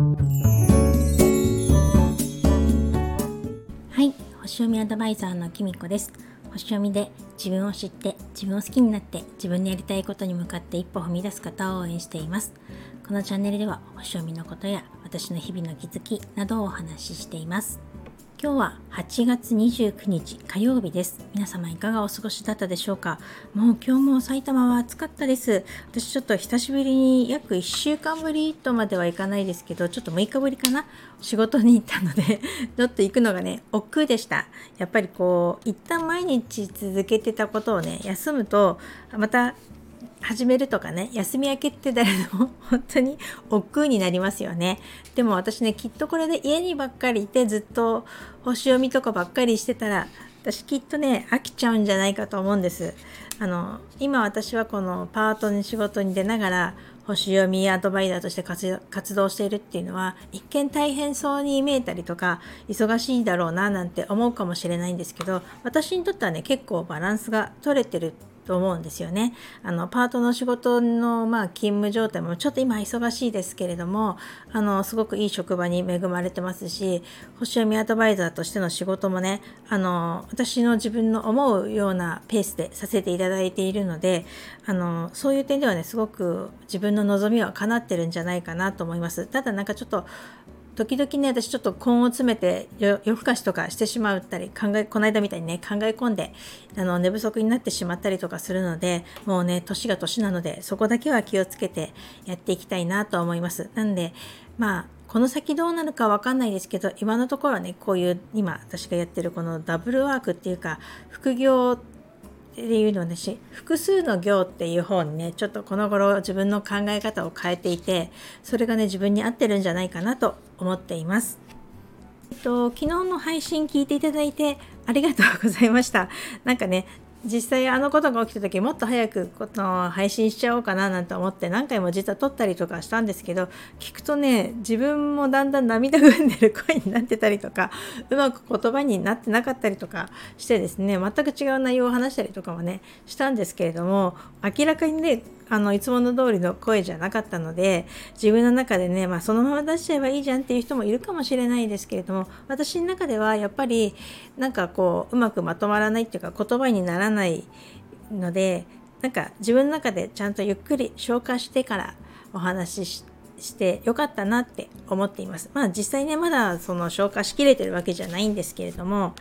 はい星読みアドバイザーのきみこです。星読みで自分を知って自分を好きになって自分のやりたいことに向かって一歩踏み出す方を応援しています。このチャンネルでは星読みのことや私の日々の気づきなどをお話ししています。今日は8月29日火曜日です。皆様いかがお過ごしだったでしょうか？もう今日も埼玉は暑かったです。私ちょっと久しぶりに約1週間ぶりとまではいかないですけど、ちょっと6日ぶりかな？仕事に行ったので ちょっと行くのがね、億劫でした。やっぱりこう、一旦毎日続けてたことをね、休むと、また始めるとかね休み明けって誰でも 本当に億劫になりますよね。でも私ねきっとこれで家にばっかりいてずっと星読みとかばっかりしてたら私きっとね飽きちゃうんじゃないかと思うんです。あの今私はこのパートに仕事に出ながら星読みアドバイザーとして活動しているっていうのは一見大変そうに見えたりとか忙しいだろうななんて思うかもしれないんですけど私にとってはね結構バランスが取れてると思うんですよね。あのパートの仕事の、まあ、勤務状態もちょっと今忙しいですけれどもあのすごくいい職場に恵まれてますし星読みアドバイザーとしての仕事もねあの私の自分の思うようなペースでさせていただいているのであのそういう点ではねすごく自分の望みは叶ってるんじゃないかなと思います。ただなんかちょっと時々ね私ちょっと根を詰めて夜更かしとかしてしまったり考えこの間みたいにね考え込んであの寝不足になってしまったりとかするのでもうね年が年なのでそこだけは気をつけてやっていきたいなと思います。なんでまあこの先どうなるかわかんないですけど今のところはねこういう今私がやってるこのダブルワークっていうか副業っていうのし複数の行っていう方にねちょっとこの頃自分の考え方を変えていてそれがね自分に合ってるんじゃないかなと思っています。えっと、昨日の配信聞いていただいてありがとうございました。なんかね、実際あのことが起きた時もっと早くこの配信しちゃおうかななんて思って何回も実は撮ったりとかしたんですけど聞くとね自分もだんだん涙ぐんでる声になってたりとかうまく言葉になってなかったりとかしてですね全く違う内容を話したりとかもねしたんですけれども明らかにねあのいつもの通りの声じゃなかったので自分の中でね、まあ、そのまま出しちゃえばいいじゃんっていう人もいるかもしれないですけれども私の中ではやっぱりなんかこううまくまとまらないっていうか言葉にならないのでなんか自分の中でちゃんとゆっくり消化してからお話ししてよかったなって思っています。まあ実際ねまだその消化しきれてるわけじゃないんですけれども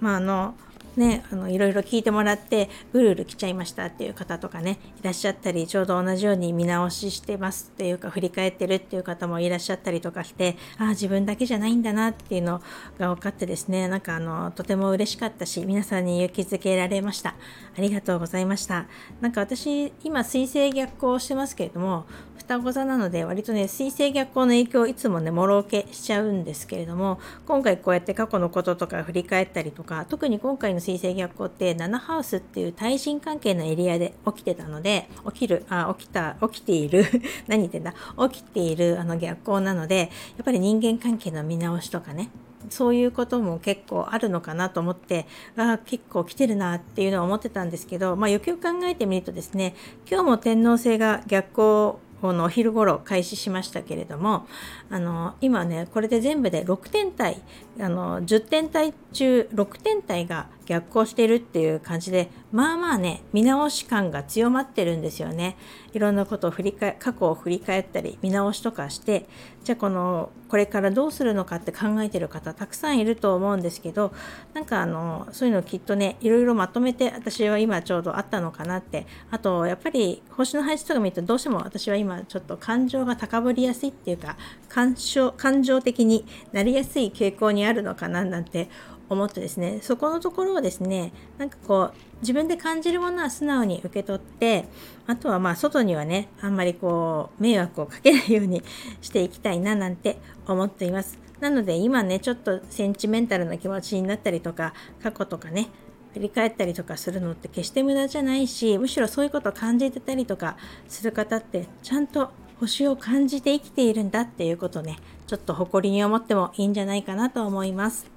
まああのね、あのいろいろ聞いてもらってうるうる来ちゃいましたっていう方とかねいらっしゃったりちょうど同じように見直ししてますっていうか振り返ってるっていう方もいらっしゃったりとかしてああ自分だけじゃないんだなっていうのが分かってですねなんかあのとても嬉しかったし皆さんに勇気づけられました。ありがとうございました。なんか私今水星逆行してますけれども双子座なので割とね水星逆行の影響をいつもねもろ受けしちゃうんですけれども今回こうやって過去のこととか振り返ったりとか特に今回の水星逆行って7ハウスっていう対人関係のエリアで起きてたので起きるあ起きた起きている 何言ってんだ起きているあの逆行なのでやっぱり人間関係の見直しとかねそういうことも結構あるのかなと思ってあ結構来てるなっていうのは思ってたんですけど、まあ、よくよく考えてみるとですね今日も天皇星が逆行このお昼頃開始しましたけれどもあの今ねこれで全部で6天体あの10天体中6天体が逆行してるっていう感じでまあまあね見直し感が強まってるんですよね。いろんなことを振り返過去を振り返ったり見直しとかしてじゃあこのこれからどうするのかって考えてる方たくさんいると思うんですけどなんかあのそういうのきっとねいろいろまとめて私は今ちょうどあったのかなって。あとやっぱり星の配置とか見るとどうしても私は今ちょっと感情が高ぶりやすいっていうか感情的になりやすい傾向にあるのかななんて思ってですねそこのところをですねなんかこう自分で感じるものは素直に受け取ってあとはまあ外にはねあんまりこう迷惑をかけないように していきたいななんて思っていますなので今ねちょっとセンチメンタルな気持ちになったりとか過去とかね振り返ったりとかするのって決して無駄じゃないしむしろそういうことを感じてたりとかする方ってちゃんと星を感じて生きているんだっていうことねちょっと誇りに思ってもいいんじゃないかなと思います。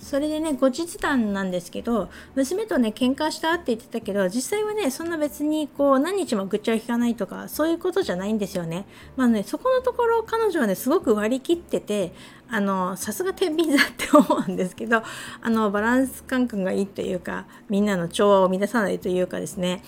それでね後日談なんですけど娘とね喧嘩したって言ってたけど実際はねそんな別にこう何日も愚痴を聞かないとかそういうことじゃないんですよね。まあねそこのところ彼女はねすごく割り切っててあのさすが天秤座って思うんですけどあのバランス感覚がいいというかみんなの調和を乱さないというかですね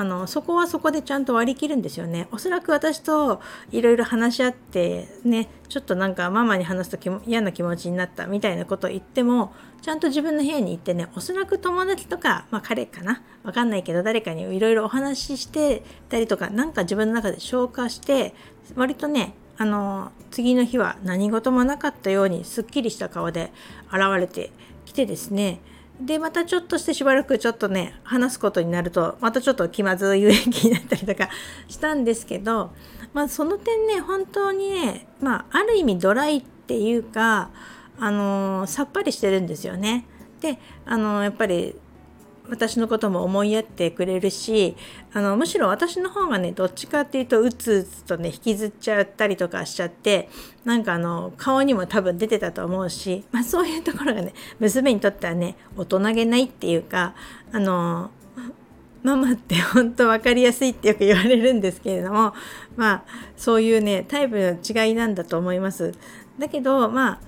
あのそこはそこでちゃんと割り切るんですよね。おそらく私といろいろ話し合ってねちょっとなんかママに話すと嫌な気持ちになったみたいなことを言ってもちゃんと自分の部屋に行ってねおそらく友達とか、まあ、彼かな？わかんないけど誰かにいろいろお話ししてたりとか何か自分の中で消化して割とねあの次の日は何事もなかったようにすっきりした顔で現れてきてですね。でまたちょっとしてしばらくちょっとね話すことになるとまたちょっと気まずい雰囲気になったりとか したんですけど、まあ、その点ね本当にね、まあ、ある意味ドライっていうか、あのー、さっぱりしてるんですよね。で、あのー、やっぱり私のことも思いやってくれるしあのむしろ私の方がねどっちかっていうとうつうつとね引きずっちゃったりとかしちゃってなんかあの顔にも多分出てたと思うし、まあ、そういうところがね娘にとってはね大人げないっていうかあのママって本当分かりやすいってよく言われるんですけれどもまあそういうねタイプの違いなんだと思います。だけどまあ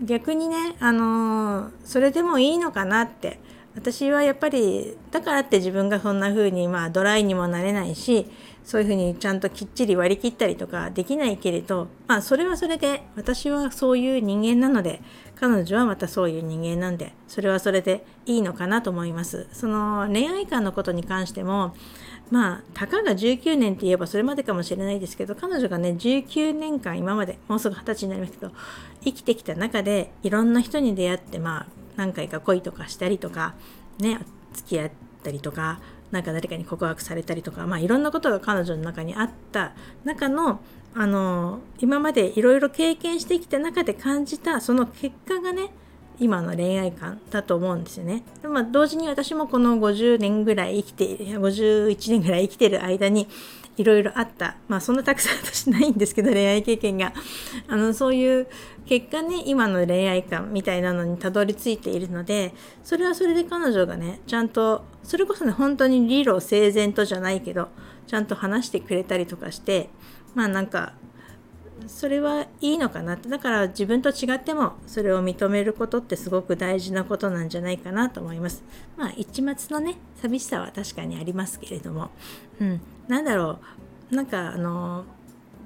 逆にねあのそれでもいいのかなって私はやっぱりだからって自分がそんな風にまあドライにもなれないしそういう風にちゃんときっちり割り切ったりとかできないけれどまあそれはそれで私はそういう人間なので彼女はまたそういう人間なんでそれはそれでいいのかなと思います。その恋愛観のことに関してもまあたかが19年って言えばそれまでかもしれないですけど彼女がね19年間今までもうすぐ20歳になりますけど生きてきた中でいろんな人に出会ってまあ何回か恋とかしたりとかね付き合ったりとか何か誰かに告白されたりとか、まあ、いろんなことが彼女の中にあった。中のあの今までいろいろ経験してきた中で感じたその結果がね今の恋愛観だと思うんですよね。でまあ、同時に私もこの50年ぐらい生きて51年ぐらい生きてる間にいろいろあったまあそんなたくさん私ないんですけど恋愛経験があのそういう結果ね今の恋愛観みたいなのにたどり着いているのでそれはそれで彼女がねちゃんとそれこそね本当に理路整然とじゃないけどちゃんと話してくれたりとかしてまあなんかそれはいいのかなって。だから自分と違ってもそれを認めることってすごく大事なことなんじゃないかなと思います。まあ一末のね寂しさは確かにありますけれども。うん。なんだろう。なんかあの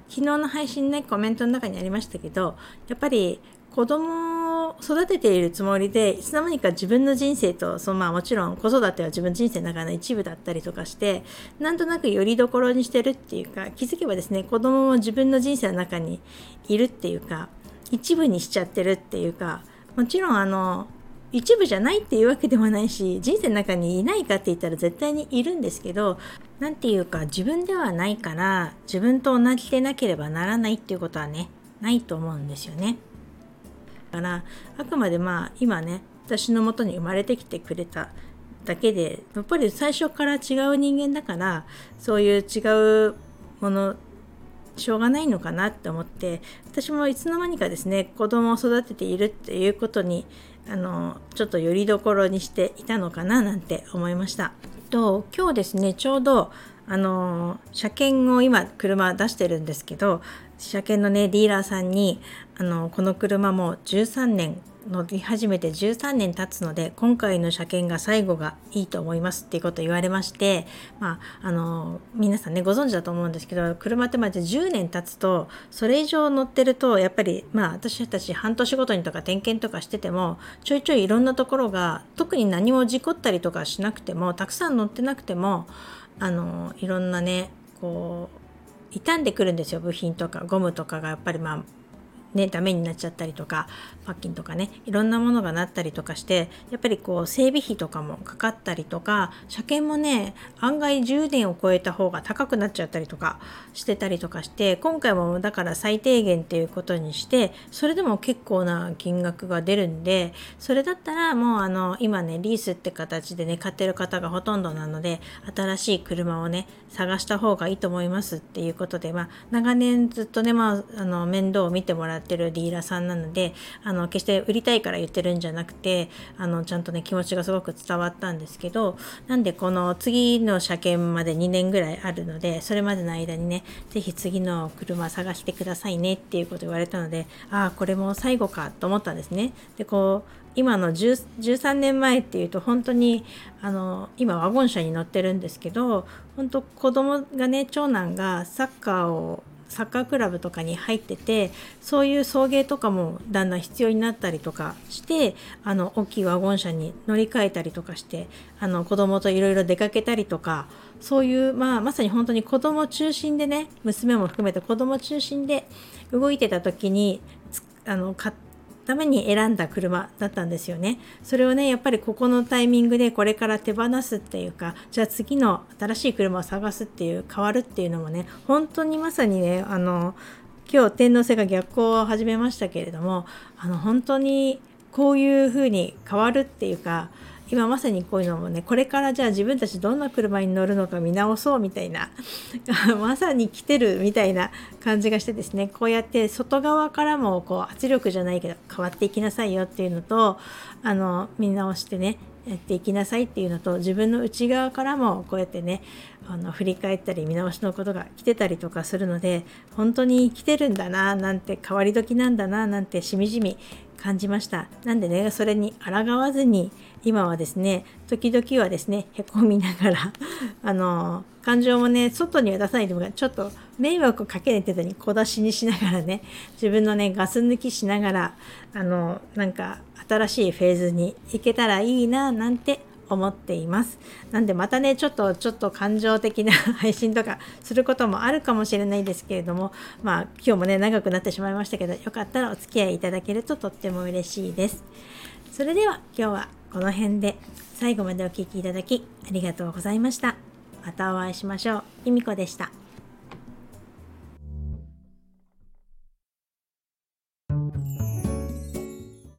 昨日の配信ねコメントの中にありましたけどやっぱり子供を育てているつもりでいつの間にか自分の人生とそのまあもちろん子育ては自分の人生の中の一部だったりとかしてなんとなくよりどころにしてるっていうか気づけばですね子供も自分の人生の中にいるっていうか一部にしちゃってるっていうかもちろんあの一部じゃないっていうわけでもないし人生の中にいないかって言ったら絶対にいるんですけど何て言うか自分ではないから自分と同じでなければならないっていうことはねないと思うんですよね。からあくまでまあ今ね私のもとに生まれてきてくれただけでやっぱり最初から違う人間だからそういう違うものしょうがないのかなって思って私もいつの間にかですね子供を育てているっていうことにあのちょっとよりどころにしていたのかななんて思いました。と今日ですねちょうどあの車検を今車出してるんですけど車検のねディーラーさんにあのこの車も13年乗り始めて13年経つので今回の車検が最後がいいと思いますっていうことを言われましてまああの皆さんねご存知だと思うんですけど車ってまず10年経つとそれ以上乗ってるとやっぱりまあ私たち半年ごとにとか点検とかしててもちょいちょいいろんなところが特に何も事故ったりとかしなくてもたくさん乗ってなくてもあのいろんなねこう傷んでくるんですよ部品とかゴムとかがやっぱりまあね、ダメになっちゃったりとかパッキンとかねいろんなものがなったりとかしてやっぱりこう整備費とかもかかったりとか車検もね案外10年を超えた方が高くなっちゃったりとかしてたりとかして今回もだから最低限っていうことにしてそれでも結構な金額が出るんでそれだったらもうあの今ねリースって形でね買ってる方がほとんどなので新しい車をね探した方がいいと思いますっていうことでまあ長年ずっとねまああの面倒を見てもらってってるディーラーさんなのであの決して売りたいから言ってるんじゃなくてあのちゃんとね気持ちがすごく伝わったんですけどなんでこの次の車検まで2年ぐらいあるのでそれまでの間にね是非次の車探してくださいねっていうこと言われたのでああこれも最後かと思ったんですね。でこう今の13年前っていうと本当にあの今ワゴン車に乗ってるんですけど本当子供がね長男がサッカーをサッカークラブとかに入っててそういう送迎とかもだんだん必要になったりとかしてあの大きいワゴン車に乗り換えたりとかしてあの子供といろいろ出かけたりとかそういう、まあ、まさに本当に子供中心でね娘も含めて子供中心で動いてた時にあの買っために選んだ車だったんですよね。それをねやっぱりここのタイミングでこれから手放すっていうかじゃあ次の新しい車を探すっていう変わるっていうのもね本当にまさにねあの今日天皇星が逆行を始めましたけれどもあの本当にこういうふうに変わるっていうか今まさにこういうのもねこれからじゃあ自分たちどんな車に乗るのか見直そうみたいな まさに来てるみたいな感じがしてですねこうやって外側からもこう圧力じゃないけど変わっていきなさいよっていうのとあの見直してねやっていきなさいっていうのと自分の内側からもこうやってねあの振り返ったり見直しのことが来てたりとかするので本当に来てるんだななんて変わり時なんだななんてしみじみ感じました。なんでねそれに抗わずに今はですね時々はですねへこみながら あの感情もね外には出さないでもちょっと迷惑をかけない程度に小出しにしながらね自分のねガス抜きしながらあのなんか新しいフェーズに行けたらいいななんて思っています。なんでまたね、ちょっと、ちょっと感情的な 配信とかすることもあるかもしれないですけれども、まあ今日もね、長くなってしまいましたけど、よかったらお付き合いいただけるととっても嬉しいです。それでは今日はこの辺で最後までお聴きいただきありがとうございました。またお会いしましょう。きみこでした。